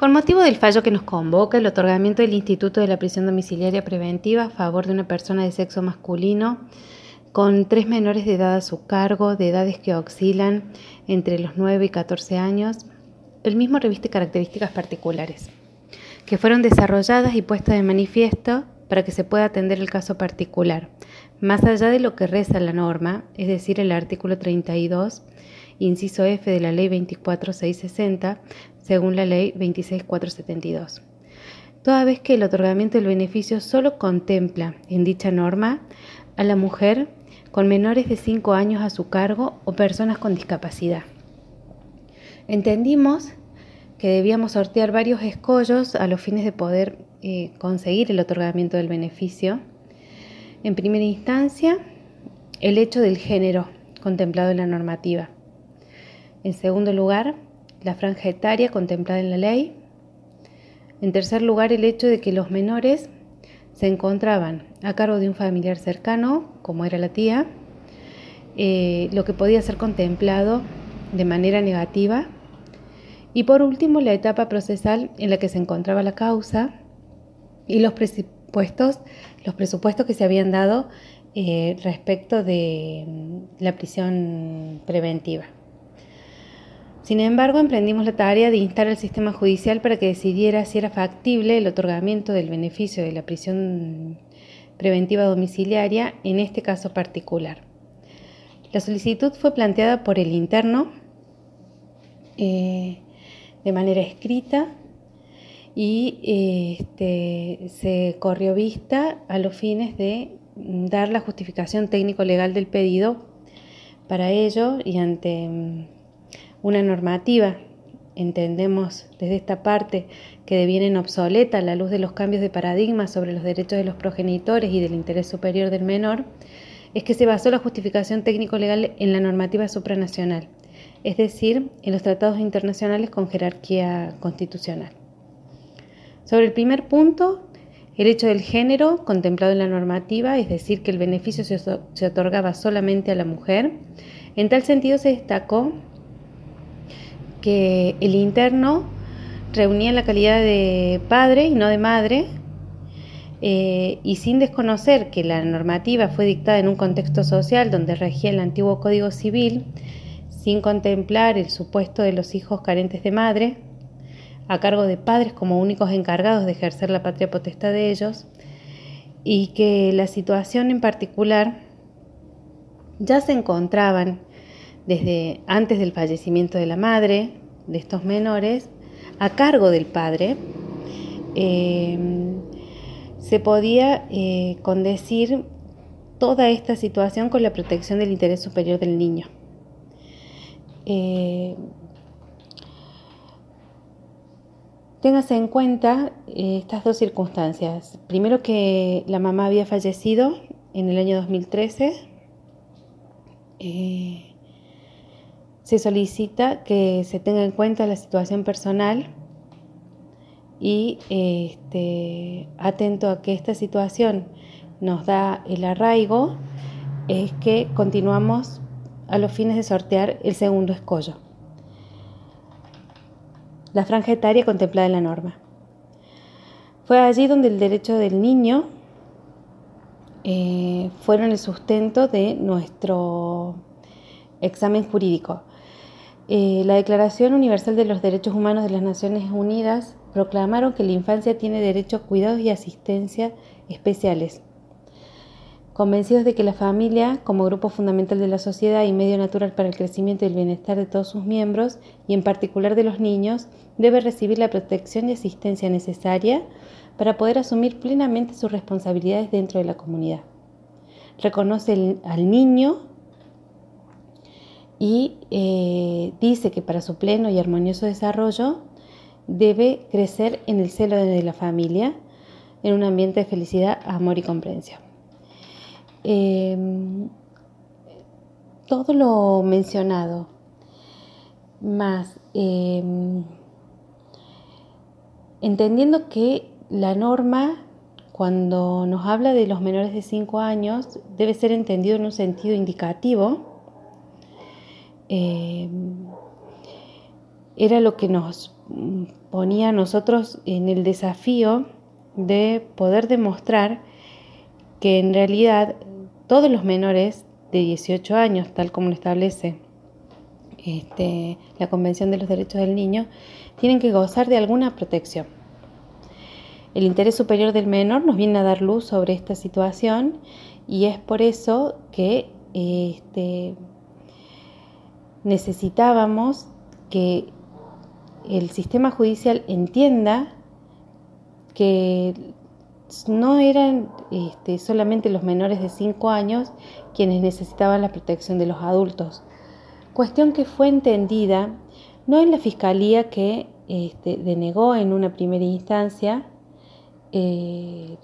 Con motivo del fallo que nos convoca, el otorgamiento del Instituto de la Prisión Domiciliaria Preventiva a favor de una persona de sexo masculino con tres menores de edad a su cargo, de edades que oscilan entre los 9 y 14 años, el mismo reviste características particulares, que fueron desarrolladas y puestas de manifiesto para que se pueda atender el caso particular, más allá de lo que reza la norma, es decir, el artículo 32, inciso F de la Ley 24660, según la Ley 26472. Toda vez que el otorgamiento del beneficio solo contempla en dicha norma a la mujer con menores de 5 años a su cargo o personas con discapacidad. Entendimos que debíamos sortear varios escollos a los fines de poder eh, conseguir el otorgamiento del beneficio. En primera instancia, el hecho del género contemplado en la normativa. En segundo lugar, la franja etaria contemplada en la ley. En tercer lugar, el hecho de que los menores se encontraban a cargo de un familiar cercano, como era la tía, eh, lo que podía ser contemplado de manera negativa. Y por último, la etapa procesal en la que se encontraba la causa y los presupuestos, los presupuestos que se habían dado eh, respecto de mm, la prisión preventiva. Sin embargo, emprendimos la tarea de instar al sistema judicial para que decidiera si era factible el otorgamiento del beneficio de la prisión preventiva domiciliaria en este caso particular. La solicitud fue planteada por el interno eh, de manera escrita y este, se corrió vista a los fines de dar la justificación técnico-legal del pedido. Para ello y ante mm, una normativa, entendemos desde esta parte que devienen obsoleta a la luz de los cambios de paradigma sobre los derechos de los progenitores y del interés superior del menor, es que se basó la justificación técnico-legal en la normativa supranacional, es decir, en los tratados internacionales con jerarquía constitucional. Sobre el primer punto, el hecho del género contemplado en la normativa, es decir, que el beneficio se otorgaba solamente a la mujer, en tal sentido se destacó que el interno reunía la calidad de padre y no de madre, eh, y sin desconocer que la normativa fue dictada en un contexto social donde regía el antiguo Código Civil, sin contemplar el supuesto de los hijos carentes de madre, a cargo de padres como únicos encargados de ejercer la patria potestad de ellos, y que la situación en particular ya se encontraban desde antes del fallecimiento de la madre de estos menores a cargo del padre, eh, se podía eh, condecir toda esta situación con la protección del interés superior del niño. Eh, téngase en cuenta estas dos circunstancias. Primero que la mamá había fallecido en el año 2013 se solicita que se tenga en cuenta la situación personal y este, atento a que esta situación nos da el arraigo, es que continuamos a los fines de sortear el segundo escollo. La franja etaria contemplada en la norma. Fue allí donde el derecho del niño eh, fueron el sustento de nuestro examen jurídico. Eh, la Declaración Universal de los Derechos Humanos de las Naciones Unidas proclamaron que la infancia tiene derecho a cuidados y asistencia especiales. Convencidos de que la familia, como grupo fundamental de la sociedad y medio natural para el crecimiento y el bienestar de todos sus miembros, y en particular de los niños, debe recibir la protección y asistencia necesaria para poder asumir plenamente sus responsabilidades dentro de la comunidad. Reconoce al niño y eh, dice que para su pleno y armonioso desarrollo debe crecer en el celo de la familia, en un ambiente de felicidad, amor y comprensión. Em, todo lo mencionado, más em, entendiendo que la norma, cuando nos habla de los menores de 5 años, debe ser entendido en un sentido indicativo, Em, era lo que nos ponía a nosotros en el desafío de poder demostrar que en realidad todos los menores de 18 años, tal como lo establece este, la Convención de los Derechos del Niño, tienen que gozar de alguna protección. El interés superior del menor nos viene a dar luz sobre esta situación y es por eso que este, necesitábamos que el sistema judicial entienda que no eran este, solamente los menores de 5 años quienes necesitaban la protección de los adultos. Cuestión que fue entendida no en la fiscalía que este, denegó en una primera instancia eh,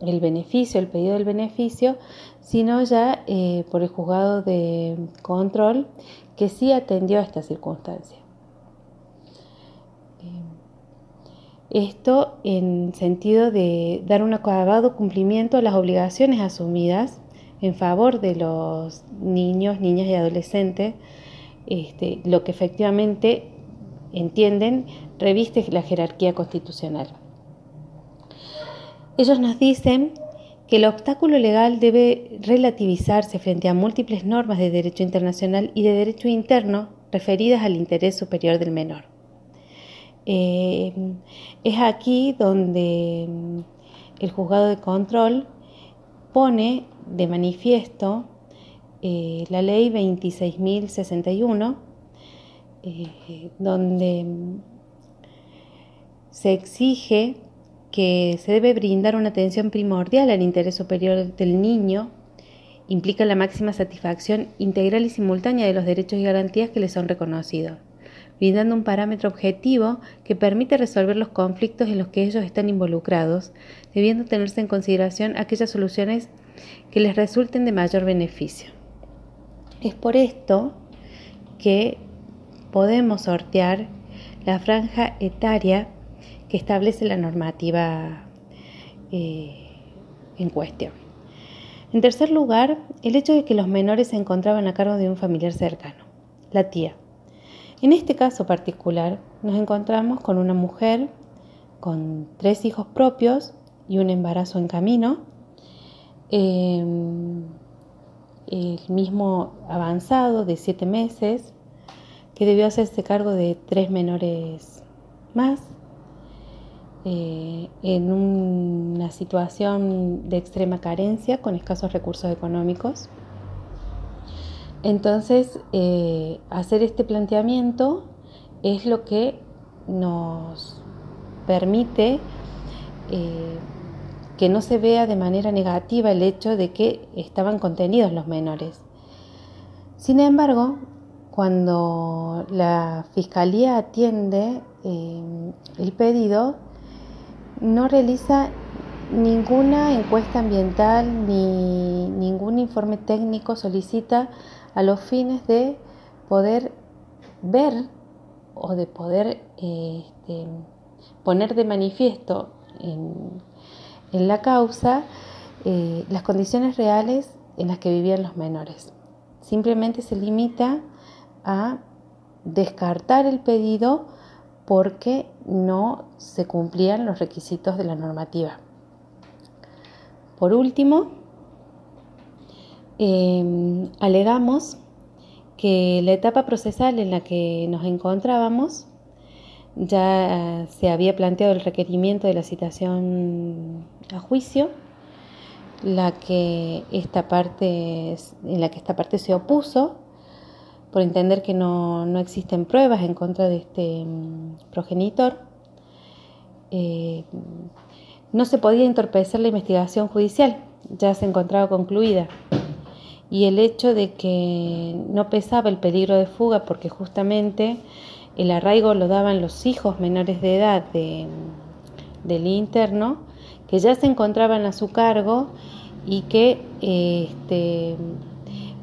el beneficio, el pedido del beneficio, sino ya eh, por el juzgado de control que sí atendió a esta circunstancia. Esto en sentido de dar un acabado cumplimiento a las obligaciones asumidas en favor de los niños, niñas y adolescentes, este, lo que efectivamente entienden reviste la jerarquía constitucional. Ellos nos dicen que el obstáculo legal debe relativizarse frente a múltiples normas de derecho internacional y de derecho interno referidas al interés superior del menor. Eh, es aquí donde mm, el juzgado de control pone de manifiesto eh, la ley 26.061, eh, donde mm, se exige que se debe brindar una atención primordial al interés superior del niño, implica la máxima satisfacción integral y simultánea de los derechos y garantías que le son reconocidos brindando un parámetro objetivo que permite resolver los conflictos en los que ellos están involucrados, debiendo tenerse en consideración aquellas soluciones que les resulten de mayor beneficio. Es por esto que podemos sortear la franja etaria que establece la normativa eh, en cuestión. En tercer lugar, el hecho de que los menores se encontraban a cargo de un familiar cercano, la tía, en este caso particular nos encontramos con una mujer con tres hijos propios y un embarazo en camino, em, el mismo avanzado de siete meses, que debió hacerse cargo de tres menores más, eh, en una situación de extrema carencia con escasos recursos económicos. Entonces, eh, hacer este planteamiento es lo que nos permite eh, que no se vea de manera negativa el hecho de que estaban contenidos los menores. Sin embargo, cuando la Fiscalía atiende el pedido, no realiza ninguna encuesta ambiental ni ningún informe técnico solicita a los fines de poder ver o de poder este, poner de manifiesto en, la causa eh, las condiciones reales en las que vivían los menores. Simplemente se limita a descartar el pedido porque no se cumplían los requisitos de la normativa. Por último, Em, alegamos que la etapa procesal en la que nos encontrábamos ya se había planteado el requerimiento de la citación a juicio, la que esta parte, en la que esta parte se opuso por entender que no, existen pruebas en contra de este em, progenitor. Eh, no se podía entorpecer la investigación judicial, ya se encontraba concluida y el hecho de que no pesaba el peligro de fuga porque justamente el arraigo lo daban los hijos menores de edad del interno que ya se encontraban a su cargo y que este,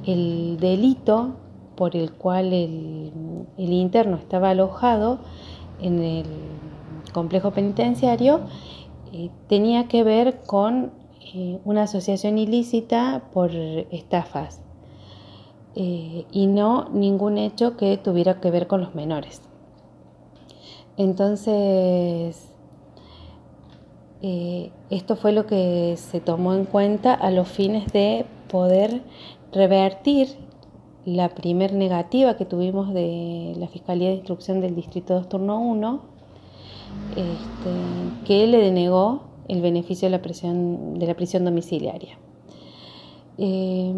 el delito por el cual el, interno estaba alojado en el complejo penitenciario eh, tenía que ver con eh, una asociación ilícita por estafas eh, y no ningún hecho que tuviera que ver con los menores. Entonces, esto fue lo que se tomó en cuenta a los fines de poder revertir la primer negativa que tuvimos de la Fiscalía de Instrucción del Distrito 2 Turno 1, este, que le denegó el beneficio de la, prisión, de la prisión domiciliaria. Eh,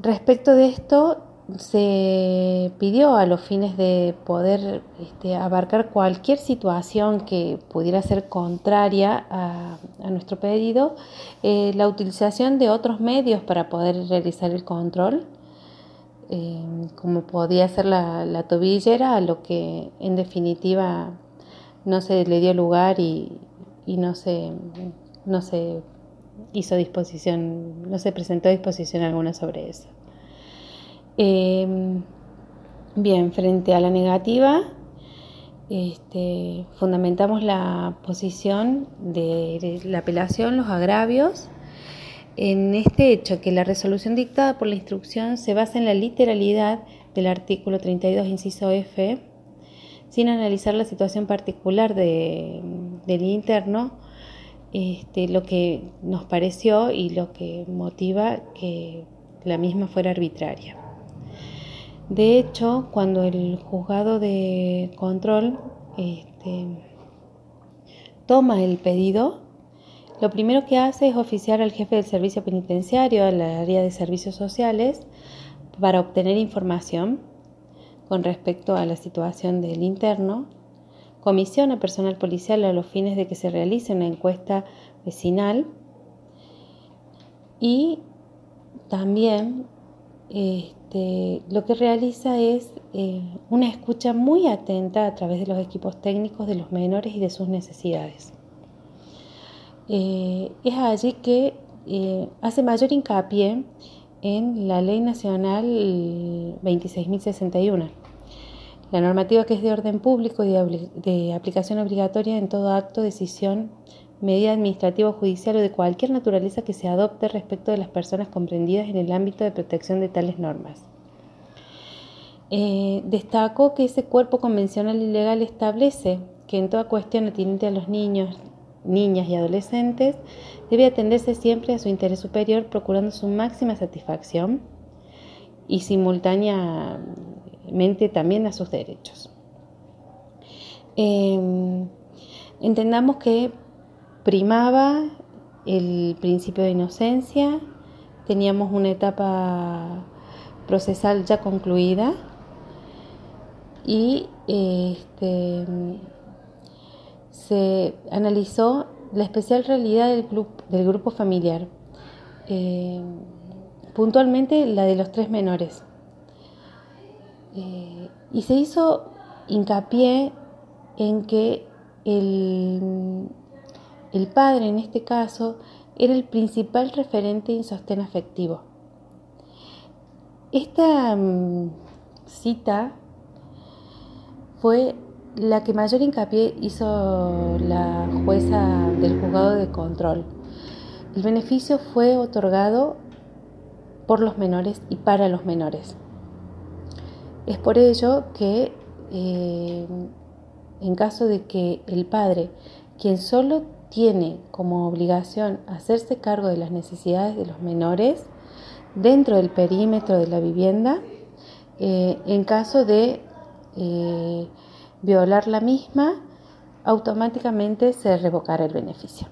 respecto de esto, se pidió a los fines de poder este, abarcar cualquier situación que pudiera ser contraria a, nuestro pedido, eh, la utilización de otros medios para poder realizar el control, eh, como podía ser la, tobillera, a lo que en definitiva no se le dio lugar y, no, se, no se hizo disposición, no se presentó disposición alguna sobre eso. Em, bien, frente a la negativa, este, fundamentamos la posición de la apelación, los agravios, en este hecho que la resolución dictada por la instrucción se basa en la literalidad del artículo 32, inciso F, sin analizar la situación particular del interno, este, lo que nos pareció y lo que motiva que la misma fuera arbitraria. De hecho, cuando el juzgado de control este, toma el pedido, lo primero que hace es oficiar al jefe del servicio penitenciario, al área de servicios sociales, para obtener información con respecto a la situación del interno, comisiona personal policial a los fines de que se realice una encuesta vecinal. Y también lo que realiza es eh, una escucha muy atenta a través de los equipos técnicos de los menores y de sus necesidades. Eh, es allí que eh, hace mayor hincapié en la Ley Nacional 26.061, la normativa que es de orden público y de aplicación obligatoria en todo acto, decisión medida administrativa o judicial o de cualquier naturaleza que se adopte respecto de las personas comprendidas en el ámbito de protección de tales normas. Eh, destaco que ese cuerpo convencional y legal establece que en toda cuestión atinente a los niños, niñas y adolescentes debe atenderse siempre a su interés superior procurando su máxima satisfacción y simultáneamente también a sus derechos. Eh, entendamos que primaba el principio de inocencia, teníamos una etapa procesal ya concluida y este, se analizó la especial realidad del, del grupo familiar, eh, puntualmente la de los tres menores. Eh, y se hizo hincapié en que el, el padre, en este caso, era el principal referente en sostén afectivo. Esta mm, cita fue la que mayor hincapié hizo la jueza del juzgado de control. El beneficio fue otorgado por los menores y para los menores. Es por ello que eh, en caso de que el padre, quien solo tiene como obligación hacerse cargo de las necesidades de los menores dentro del perímetro de la vivienda eh, en caso de eh, violar la misma automáticamente se revocará el beneficio.